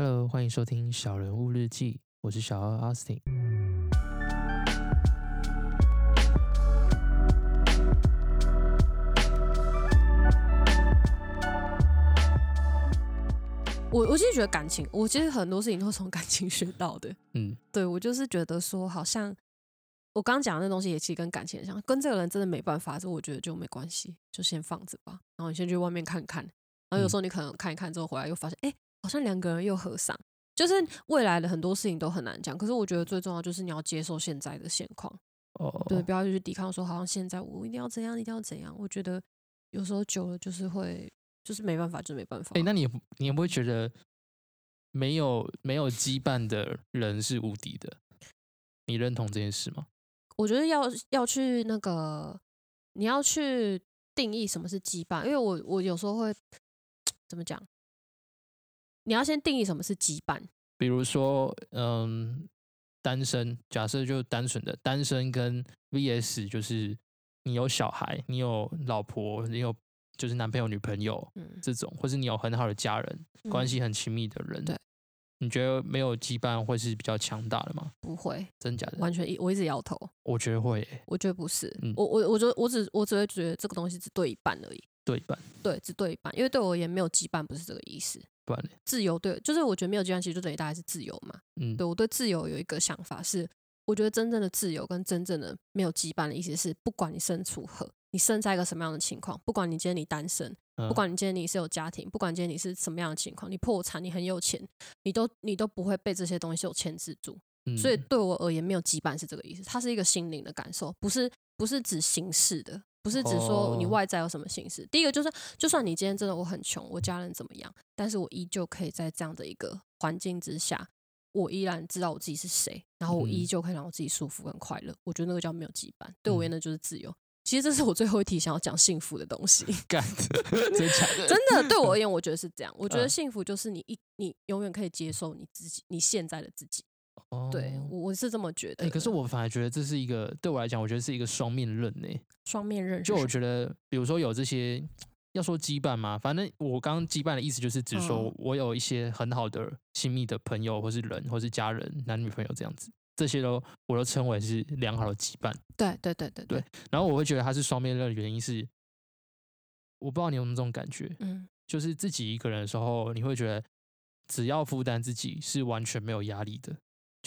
Hello，欢迎收听《小人物日记》，我是小二 Austin。我我其实觉得感情，我其实很多事情都是从感情学到的。嗯，对我就是觉得说，好像我刚刚讲的那东西也其实跟感情很像，跟这个人真的没办法，这我觉得就没关系，就先放着吧。然后你先去外面看看，然后有时候你可能看一看之后回来又发现，哎、好像两个人又合上。就是未来的很多事情都很难讲，可是我觉得最重要就是你要接受现在的现况，哦，对，不要去抵抗说好像现在我一定要怎样，一定要怎样。我觉得有时候久了就是会，就是没办法，就是没办法。哎、那你你也不会觉得没有没有羁绊的人是无敌的？你认同这件事吗？我觉得要要去那个，你要去定义什么是羁绊，因为我我有时候会 怎么讲？你要先定义什么是羁绊。比如说，嗯，单身，假设就单纯的单身跟 VS，就是你有小孩，你有老婆，你有就是男朋友、女朋友嗯，这种，或是你有很好的家人，关嗯系很亲密的人，对，你觉得没有羁绊会是比较强大的吗？不会，真假的？完全一我一直摇头，我觉得会欸、我觉得不是。嗯我我我觉得我只我只会觉得这个东西只对一半而已，对一半，对，只对一半，因为对我而言没有羁绊不是这个意思。不然呢？自由对，就是我觉得没有羁绊，其实就等于大概是自由嘛。嗯，对我对自由有一个想法是，我觉得真正的自由跟真正的没有羁绊的意思是，不管你身处何，你身在一个什么样的情况，不管你今天你单身，嗯不管你今天你是有家庭，不管今天你是什么样的情况，你破产，你很有钱，你都你都不会被这些东西有牵制住。嗯所以对我而言，没有羁绊是这个意思，它是一个心灵的感受，不是不是指形式的，不是只说你哦外在有什么形式。第一个就是，就算你今天真的我很穷，我家人怎么样，但是我依旧可以在这样的一个环境之下，我依然知道我自己是谁，然后我依嗯旧可以让我自己舒服跟快乐。我觉得那个叫没有羁绊，对我而言就是自由。其实这是我最后一题想要讲幸福的东西。干，真假的？真的，对我而言，我觉得是这样。我觉得嗯幸福就是你一你永远可以接受你自己，你现在的自己。对哦我我是这么觉得哎、的。可是我反而觉得这是一个对我来讲，我觉得是一个双面刃呢、双面刃就我觉得，比如说有这些，要说羁绊嘛，反正我刚刚羁绊的意思就是指说嗯我有一些很好的亲密的朋友，或是人，或是家人，男女朋友这样子，这些都我都称为是良好的羁绊。对对对对对，然后我会觉得它是双面刃的原因是，我不知道你有没有这种感觉，嗯就是自己一个人的时候，你会觉得只要负担自己是完全没有压力的。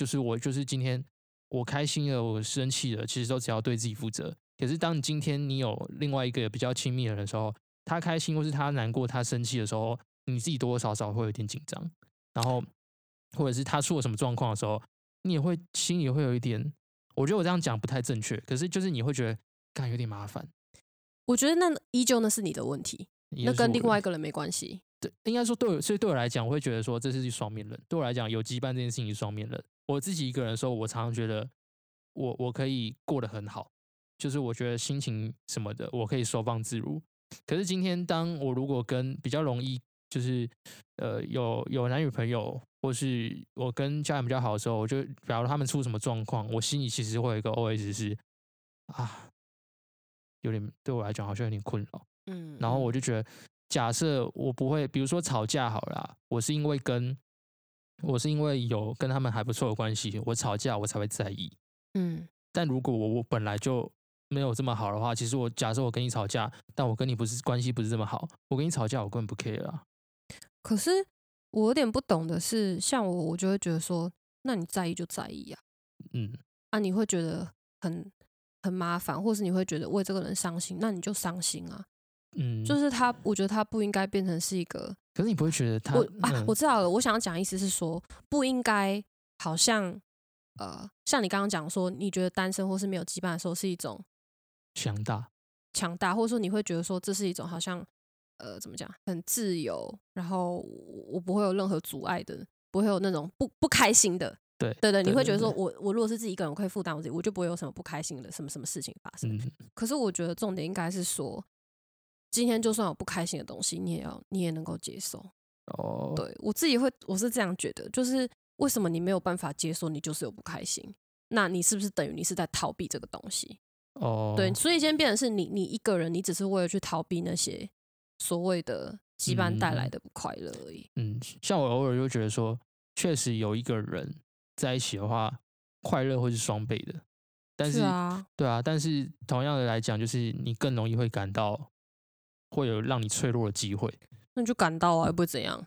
就是我就是今天我开心了，我生气了，其实都只要对自己负责。可是当你今天你有另外一个比较亲密的人的时候，他开心或是他难过、他生气的时候，你自己多多少少会有点紧张，然后或者是他出了什么状况的时候，你也会心里会有一点。我觉得我这样讲不太正确，可是就是你会觉得，干有点麻烦。我觉得那依旧那是你的问题，那跟另外一个人没关系。对，应该说对我，所以对我来讲，我会觉得说这是双面人。对我来讲，有羁绊这件事情是双面人。我自己一个人的时候，我常常觉得我我可以过得很好，就是我觉得心情什么的，我可以收放自如。可是今天，当我如果跟比较容易，就是呃有有男女朋友，或是我跟家人比较好的时候，我就假如他们出什么状况，我心里其实会有一个 OS 是啊，有点对我来讲好像有点困扰。嗯，然后我嗯就觉得，假设我不会，比如说吵架好了啦，我是因为跟我是因为有跟他们还不错的关系，我吵架我才会在意。嗯但如果我我本来就没有这么好的话，其实我假设我跟你吵架，但我跟你不是关系不是这么好，我跟你吵架我根本不 care 啊。可是我有点不懂的是，像我，我就会觉得说，那你在意就在意啊、嗯，啊，你会觉得很很麻烦，或是你会觉得为这个人伤心，那你就伤心啊。嗯，就是他，我觉得他不应该变成是一个可是你不会觉得他我啊嗯，我知道了，我想要讲的意思是说，不应该好像呃，像你刚刚讲说，你觉得单身或是没有羁绊的时候是一种强大，强大，或者说你会觉得说这是一种好像呃怎么讲很自由，然后我我不会有任何阻碍的，不会有那种不不开心的。对对对，你会觉得说对我我如果是自己一个人，我可以负担我自己，我就不会有什么不开心的什么什么事情发生。嗯，可是我觉得重点应该是说，今天就算有不开心的东西，你也要你也能够接受。哦，对我自己会，我是这样觉得，就是为什么你没有办法接受你就是有不开心？那你是不是等于你是在逃避这个东西？哦，对，所以今天变成是你，你一个人，你只是为了去逃避那些所谓的羁绊带来嗯的不快乐而已。嗯，像我偶尔就觉得说，确实有一个人在一起的话，快乐会是双倍的。但是，啊，对啊，但是同样的来讲，就是你更容易会感到会有让你脆弱的机会，那你就感到啊，又不会怎样。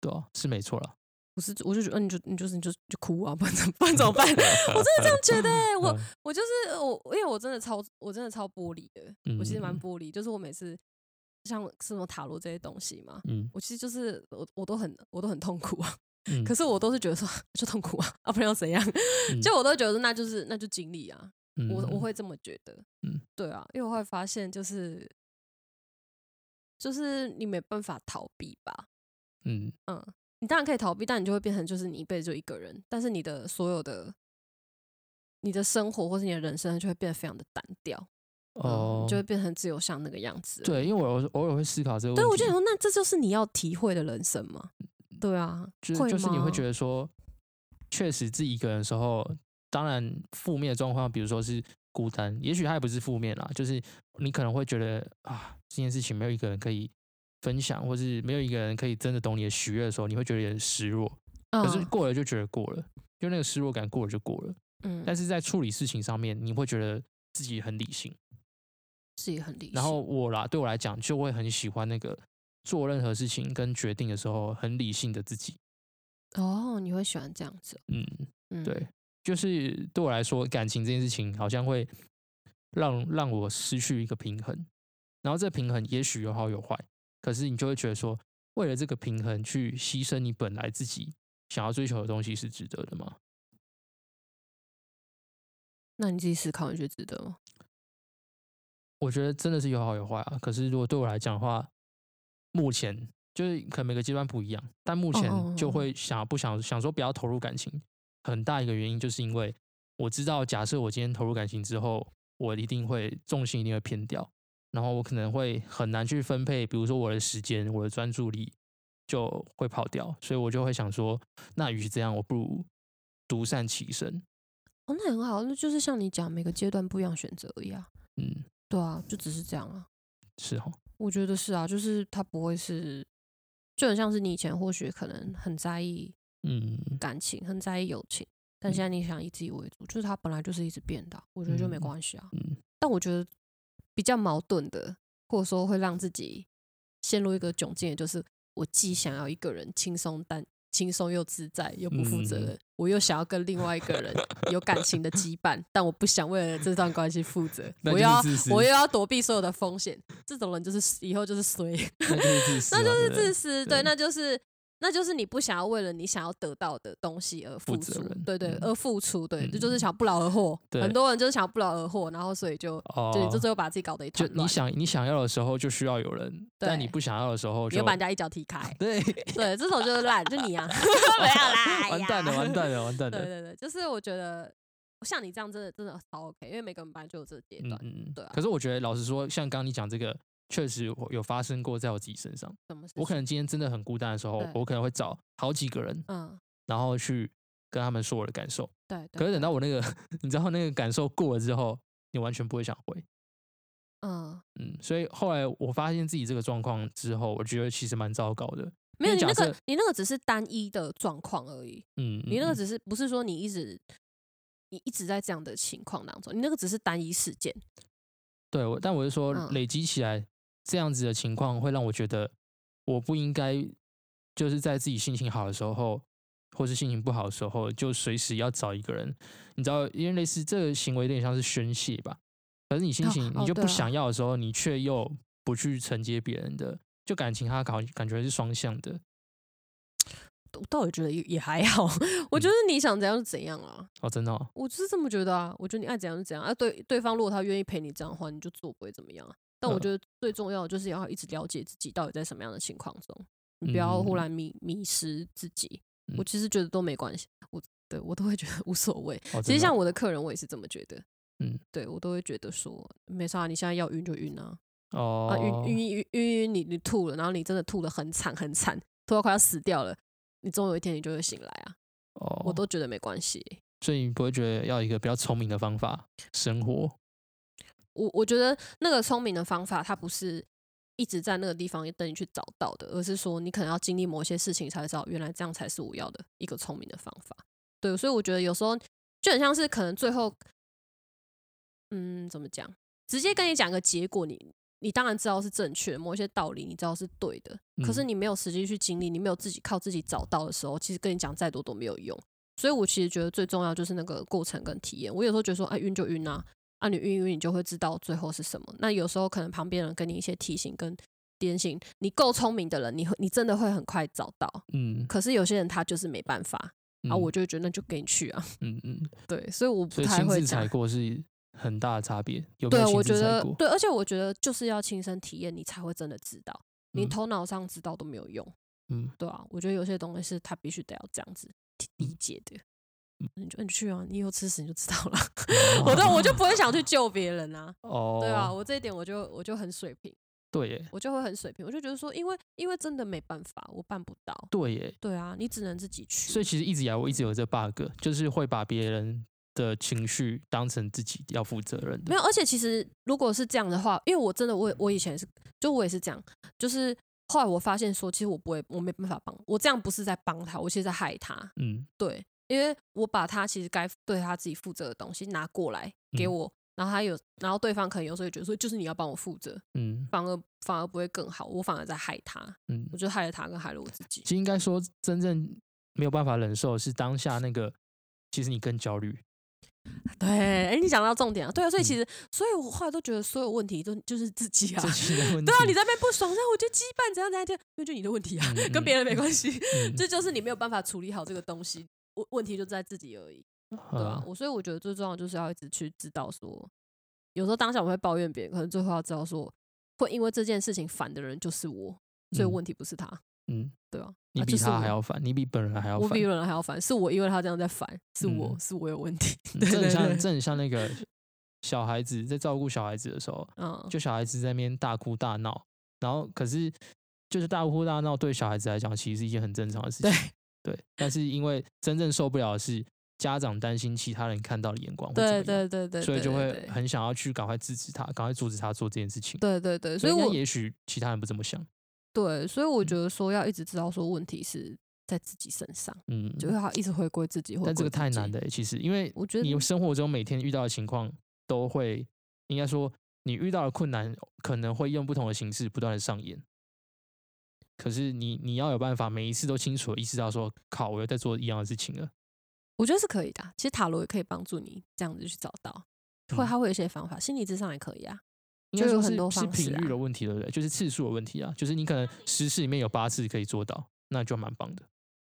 对啊，是没错啦。我是，我就觉得，嗯你就你就是你就就哭啊，不然怎么 不然怎么办？我真的这样觉得、欸，我嗯我就是我，因为我真的超我真的超玻璃的，我其实蛮嗯玻璃，就是我每次像什么塔罗这些东西嘛，嗯我其实就是我我都很我都很痛苦啊，嗯，可是我都是觉得说 就痛苦啊，啊不然要怎样？嗯就我都觉得那就是那就经历啊，我我嗯会这么觉得，嗯对啊，因为我会发现就是就是你没办法逃避吧，嗯嗯，你当然可以逃避，但你就会变成就是你一辈子就一个人，但是你的所有的你的生活或是你的人生就会变得非常的单调，嗯哦你就，会变成自由像那个样子。，对，因为我偶尔会思考这个问题，对我就想说，那这就是你要体会的人生吗？对啊，就是你会觉得说，确实自己一个人的时候，当然负面的状况，比如说是孤单，也许它也不是负面啦，就是你可能会觉得啊，这件事情没有一个人可以分享，或是没有一个人可以真的懂你的喜悦的时候，你会觉得有点失落。可是嗯过了就觉得过了，就那个失落感过了就过了。嗯，但是在处理事情上面，你会觉得自己很理性。自己很理性。然后我啦，对我来讲，就会很喜欢那个做任何事情跟决定的时候很理性的自己。哦，你会喜欢这样子？嗯，嗯，对，就是对我来说，感情这件事情好像会让让我失去一个平衡，然后这平衡也许有好有坏，可是你就会觉得说，为了这个平衡去牺牲你本来自己想要追求的东西是值得的吗？那你自己思考，你觉得值得吗？我觉得真的是有好有坏啊。可是如果对我来讲的话，目前就是可能每个阶段不一样，但目前就会想不想想说不要投入感情，很大一个原因就是因为我知道，假设我今天投入感情之后，我一定会重心一定会偏掉，然后我可能会很难去分配，比如说我的时间、我的专注力就会跑掉，所以我就会想说，那与其这样，我不如独善其身。哦，那很好，那就是像你讲，每个阶段不一样选择而已啊。嗯，对啊，就只是这样啊。是哦，我觉得是啊，就是他不会是，就很像是你以前或许可能很在意嗯。感情，很在意友情，但现在你想以自己为主，就是他本来就是一直变的啊，我觉得就没嗯关系啊。嗯。但我觉得比较矛盾的，或者说会让自己陷入一个窘境的，就是我既想要一个人轻松但轻松又自在又不负责嗯。任，我又想要跟另外一个人有感情的羁绊，但我不想为了这段关系负责，我又要我又要躲避所有的风险，这种人就是以后就是衰，那就是自私，那就是对不对自私，对对，那就是那就是你不想要为了你想要得到的东西而付出对对，嗯而付出，对，这就是嗯想不劳而获。对很多人就是想不劳而获，然后所以就哦，对，就最后把自己搞得一就团乱。你想你想要的时候就需要有人，但你不想要的时候就把人家一脚踢开，对，对，这种就是烂，就你啊，没有啦，完蛋了，完蛋了，完蛋了。对对对，就是我觉得像你这样真的真的超 OK，因为每个人本来就有这个阶段，嗯对啊可是我觉得老实说，像刚刚你讲这个，确实有有发生过在我自己身上。什么事我可能今天真的很孤单的时候，我可能会找好几个人，嗯，然后去跟他们说我的感受。对。对，可是等到我那个，你知道那个感受过了之后，你完全不会想回。嗯，嗯，所以后来我发现自己这个状况之后，我觉得其实蛮糟糕的。没有你那个你那个只是单一的状况而已，嗯，你那个嗯。只是不是说你一直你一直在这样的情况当中，你那个只是单一事件，对，我但我是说嗯。累积起来这样子的情况，会让我觉得我不应该就是在自己心情好的时候，或是心情不好的时候，就随时要找一个人，你知道，因为类似这个行为有点像是宣泄吧。可是你心哦情你就不想要的时候，你却又不去承接别人的，就感情它感感觉是双向的。我倒也觉得也也还好，我嗯觉得你想怎样就怎样啊，哦，真的、哦，我就是这么觉得啊，我觉得你爱怎样就怎样啊，对对方如果他愿意陪你这样的话，你就做不会怎么样啊。但我嗯觉得最重要的就是要一直了解自己到底在什么样的情况中，你不要忽嗯然迷迷失自己。嗯我其实觉得都没关系，我对我都会觉得无所谓。哦其实像我的客人，我也是这么觉得。嗯，对我都会觉得说没啥，你现在要晕就晕啊，哦，啊晕晕晕晕晕你你吐了，然后你真的吐的很惨很惨，吐到快要死掉了，你总有一天你就会醒来啊，哦，我都觉得没关系。所以你不会觉得要一个比较聪明的方法生活？我我觉得那个聪明的方法，它不是一直在那个地方等你去找到的，而是说你可能要经历某些事情才知道，原来这样才是我要的一个聪明的方法。对，所以我觉得有时候就很像是可能最后，嗯，怎么讲？直接跟你讲个结果，你你当然知道是正确，某一些道理你知道是对的，可是嗯你没有实际去经历，你没有自己靠自己找到的时候，其实跟你讲再多都没有用。所以我其实觉得最重要就是那个过程跟体验。我有时候觉得说，哎，晕就晕啊，啊，你晕一晕，你就会知道最后是什么。那有时候可能旁边人给你一些提醒跟点醒，你够聪明的人，你会你真的会很快找到。嗯，可是有些人他就是没办法，啊，嗯我就会觉得那就给你去啊。嗯嗯，对，所以我不太会讲亲自踩。过是很大的差别，对，我觉？得对，而且我觉得就是要亲身体验，你才会真的知道。你嗯头脑上知道都没有用，嗯，对啊，我觉得有些东西是他必须得要这样子理解的。你就你去啊，你以后吃屎你就知道了。我都我就不会想去救别人啊。哦，对啊，我这一点我就我就很水平，对耶，我就会很水平，我就觉得说，因为因为真的没办法，我办不到。对耶，对啊，你只能自己去。所以其实一直以来我一直有这 bug，就是会把别人的情绪当成自己要负责任的。没有，而且其实如果是这样的话，因为我真的我我以前是，就我也是这样，就是后来我发现说，其实我不会，我没办法帮我这样不是在帮他，我其实在害他。嗯对，因为我把他其实该对他自己负责的东西拿过来给嗯我，然后他有，然后对方可能有时候也觉得说，就是你要帮我负责，嗯反而反而不会更好，我反而在害他，嗯我，就害了他，跟害了我自己其。实应该说真正没有办法忍受的是当下那个，其实你更焦虑。对，哎，你讲到重点啊，对啊，所以嗯其实，所以我后来都觉得所有问题都就是自己啊。对啊，你在那边不爽，然后我就羁绊怎样怎样怎样，那就你的问题啊，嗯跟别人没关系。嗯 这就是你没有办法处理好这个东西，问问题就在自己而已，对啊。嗯我所以我觉得最重要就是要一直去知道说，有时候当下我会抱怨别人，可能最后要知道说，会因为这件事情烦的人就是我，所以嗯问题不是他，嗯，对啊，你比他还要烦，你比本人还要烦我比本。人还要烦，是我因为他这样在烦，是我嗯是我有问题，这很像，对这很像那个小孩子在照顾小孩子的时候，嗯，就小孩子在那边大哭大闹，然后可是就是大哭大闹对小孩子来讲，其实是一件很正常的事情。对，但是因为真正受不了的是家长担心其他人看到的眼光对样，对对对，所以就会很想要去赶快制止他，赶快阻止他做这件事情。对对对，所以我也许其他人不这么想。对，所以我嗯觉得说要一直知道说问题是在自己身上，嗯，就是要一直回归自己。但这个太难了欸，其实因为我觉得你生活中每天遇到的情况都会，应该说你遇到的困难可能会用不同的形式不断的上演。可是你你要有办法，每一次都清楚的意识到说，靠，我又在做一样的事情了。我觉得是可以的啊。其实塔罗也可以帮助你这样子去找到，会嗯它会有一些方法，心理智商也可以啊。应该说是就有很多是方式啊频率的问题，对不对？就是次数的问题啊，就是你可能十次里面有八次可以做到，那就蛮棒的。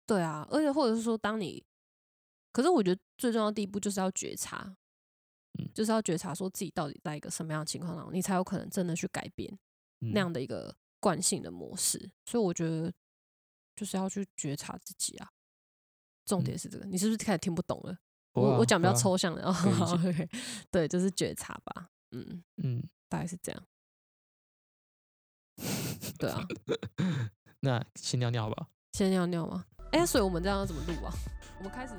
对啊，而且或者是说，当你，可是我觉得最重要的第一步就是要觉察，嗯就是要觉察说自己到底在一个什么样的情况当中，你才有可能真的去改变嗯那样的一个惯性的模式。所以我觉得就是要去觉察自己啊。重点是这个，你是不是开始听不懂了？啊我我讲比较抽象的，哦可以理解 OK，对，就是觉察吧，嗯，嗯，大概是这样。对啊，那先尿尿吧。先尿尿吗？哎、所以我们这样要怎么录啊？我们开始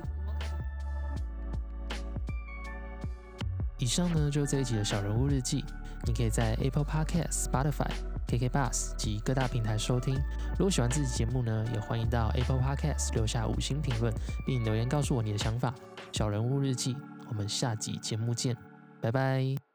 以上呢就是这一集的小人物日记，你可以在 Apple Podcast、Spotify、KK Bus 及各大平台收听。如果喜欢这期节目呢，也欢迎到 Apple Podcast 留下五星评论，并留言告诉我你的想法。小人物日记，我们下集节目见，拜拜。